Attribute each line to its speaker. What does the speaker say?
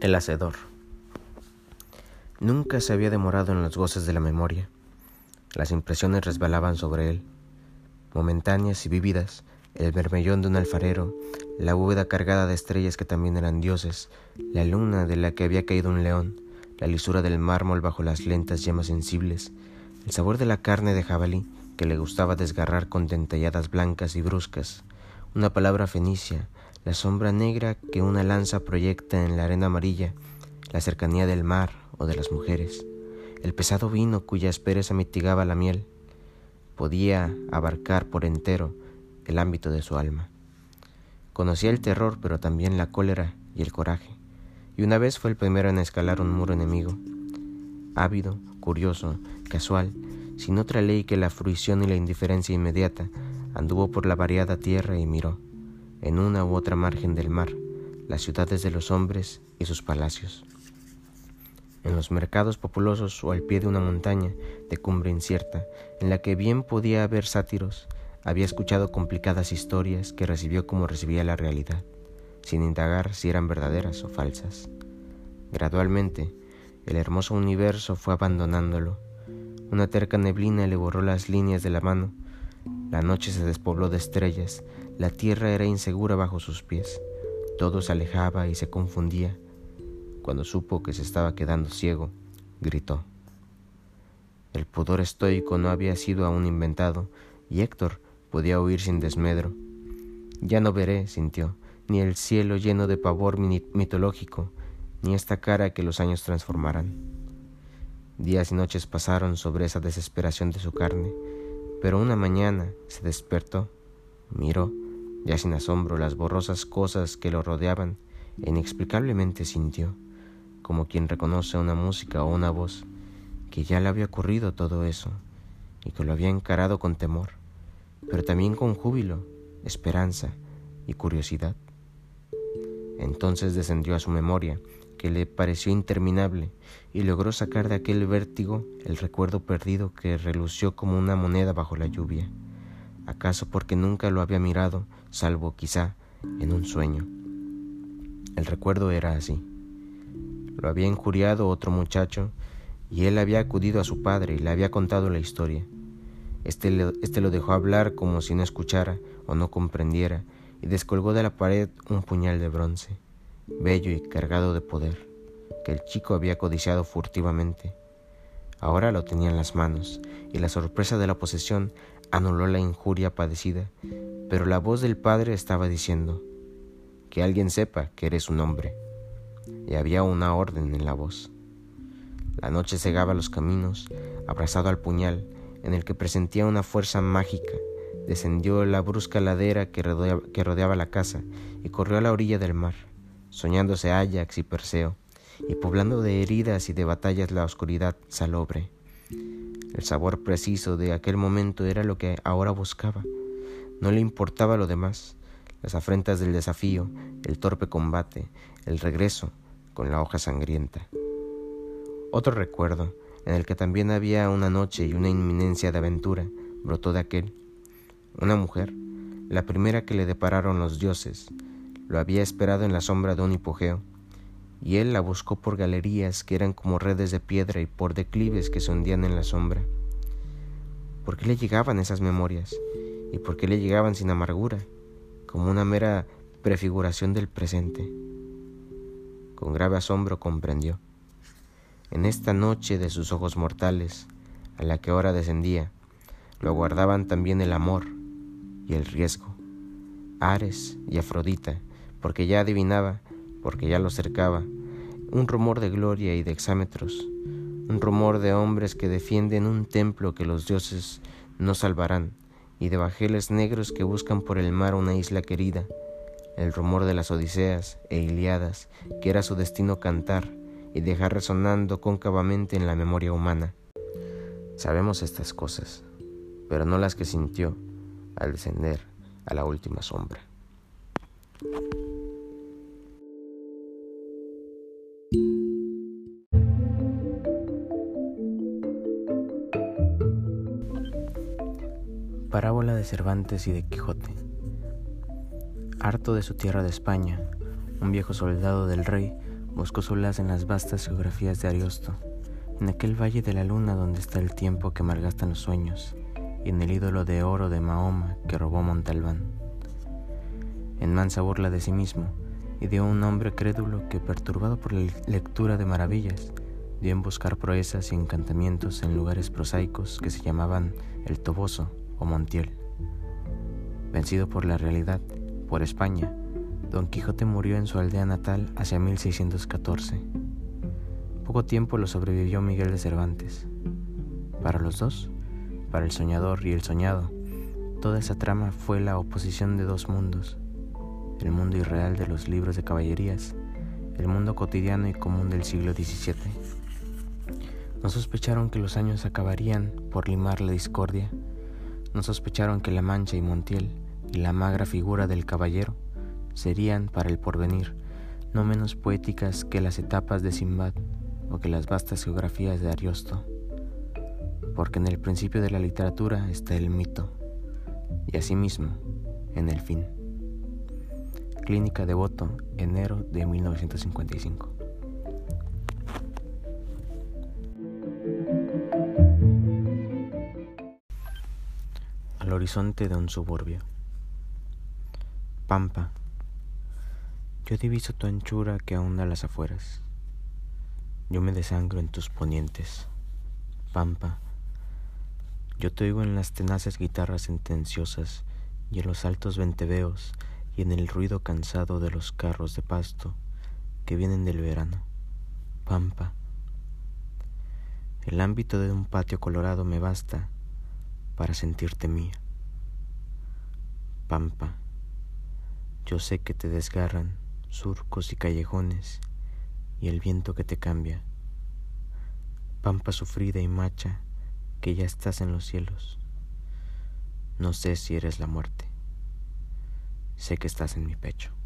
Speaker 1: El Hacedor. Nunca se había demorado en los goces de la memoria. Las impresiones resbalaban sobre él, momentáneas y vívidas, el vermellón de un alfarero, la bóveda cargada de estrellas que también eran dioses, la luna de la que había caído un león, la lisura del mármol bajo las lentas llamas sensibles, el sabor de la carne de jabalí que le gustaba desgarrar con dentelladas blancas y bruscas, una palabra fenicia, la sombra negra que una lanza proyecta en la arena amarilla, la cercanía del mar o de las mujeres, el pesado vino cuya aspereza mitigaba la miel, podía abarcar por entero el ámbito de su alma. Conocía el terror, pero también la cólera y el coraje, y una vez fue el primero en escalar un muro enemigo. Ávido, curioso, casual, sin otra ley que la fruición y la indiferencia inmediata, anduvo por la variada tierra y miró en una u otra margen del mar, las ciudades de los hombres y sus palacios. En los mercados populosos o al pie de una montaña de cumbre incierta, en la que bien podía haber sátiros, había escuchado complicadas historias que recibió como recibía la realidad, sin indagar si eran verdaderas o falsas. Gradualmente, el hermoso universo fue abandonándolo. Una terca neblina le borró las líneas de la mano. La noche se despobló de estrellas la tierra era insegura bajo sus pies. Todo se alejaba y se confundía. Cuando supo que se estaba quedando ciego, gritó. El pudor estoico no había sido aún inventado, y Héctor podía oír sin desmedro. Ya no veré, sintió, ni el cielo lleno de pavor mitológico, ni esta cara que los años transformarán. Días y noches pasaron sobre esa desesperación de su carne, pero una mañana se despertó, miró ya sin asombro, las borrosas cosas que lo rodeaban, e inexplicablemente sintió, como quien reconoce una música o una voz, que ya le había ocurrido todo eso, y que lo había encarado con temor, pero también con júbilo, esperanza y curiosidad. Entonces descendió a su memoria, que le pareció interminable, y logró sacar de aquel vértigo el recuerdo perdido que relució como una moneda bajo la lluvia acaso porque nunca lo había mirado, salvo quizá en un sueño. El recuerdo era así. Lo había injuriado otro muchacho y él había acudido a su padre y le había contado la historia. Este, este lo dejó hablar como si no escuchara o no comprendiera y descolgó de la pared un puñal de bronce, bello y cargado de poder, que el chico había codiciado furtivamente. Ahora lo tenía en las manos y la sorpresa de la posesión anuló la injuria padecida, pero la voz del Padre estaba diciendo, que alguien sepa que eres un hombre. Y había una orden en la voz. La noche cegaba los caminos, abrazado al puñal, en el que presentía una fuerza mágica, descendió la brusca ladera que rodeaba, que rodeaba la casa y corrió a la orilla del mar, soñándose Ajax y Perseo, y poblando de heridas y de batallas la oscuridad salobre. El sabor preciso de aquel momento era lo que ahora buscaba. No le importaba lo demás, las afrentas del desafío, el torpe combate, el regreso con la hoja sangrienta. Otro recuerdo, en el que también había una noche y una inminencia de aventura, brotó de aquel. Una mujer, la primera que le depararon los dioses, lo había esperado en la sombra de un hipogeo, y él la buscó por galerías que eran como redes de piedra y por declives que se hundían en la sombra. ¿Por qué le llegaban esas memorias? ¿Y por qué le llegaban sin amargura, como una mera prefiguración del presente? Con grave asombro comprendió. En esta noche de sus ojos mortales, a la que ahora descendía, lo aguardaban también el amor y el riesgo. Ares y Afrodita, porque ya adivinaba porque ya lo cercaba, un rumor de gloria y de exámetros, un rumor de hombres que defienden un templo que los dioses no salvarán, y de bajeles negros que buscan por el mar una isla querida, el rumor de las Odiseas e Iliadas, que era su destino cantar y dejar resonando cóncavamente en la memoria humana. Sabemos estas cosas, pero no las que sintió al descender a la última sombra. Parábola de Cervantes y de Quijote. Harto de su tierra de España, un viejo soldado del rey busco solas en las vastas geografías de Ariosto, en aquel valle de la luna donde está el tiempo que malgastan los sueños, y en el ídolo de oro de Mahoma que robó Montalbán. En mansa burla de sí mismo, y de un hombre crédulo que, perturbado por la lectura de maravillas, dio en buscar proezas y encantamientos en lugares prosaicos que se llamaban el Toboso o Montiel. Vencido por la realidad, por España, Don Quijote murió en su aldea natal hacia 1614. Poco tiempo lo sobrevivió Miguel de Cervantes. Para los dos, para el soñador y el soñado, toda esa trama fue la oposición de dos mundos, el mundo irreal de los libros de caballerías, el mundo cotidiano y común del siglo XVII. No sospecharon que los años acabarían por limar la discordia, no sospecharon que la mancha y Montiel y la magra figura del caballero serían para el porvenir no menos poéticas que las etapas de Simbad o que las vastas geografías de Ariosto, porque en el principio de la literatura está el mito y asimismo en el fin. Clínica de Voto, enero de 1955. Al horizonte de un suburbio. Pampa, yo diviso tu anchura que ahonda las afueras. Yo me desangro en tus ponientes. Pampa. Yo te oigo en las tenaces guitarras sentenciosas y en los altos venteveos y en el ruido cansado de los carros de pasto que vienen del verano. Pampa. El ámbito de un patio colorado me basta para sentirte mía. Pampa. Yo sé que te desgarran surcos y callejones y el viento que te cambia. Pampa sufrida y macha, que ya estás en los cielos. No sé si eres la muerte, sé que estás en mi pecho.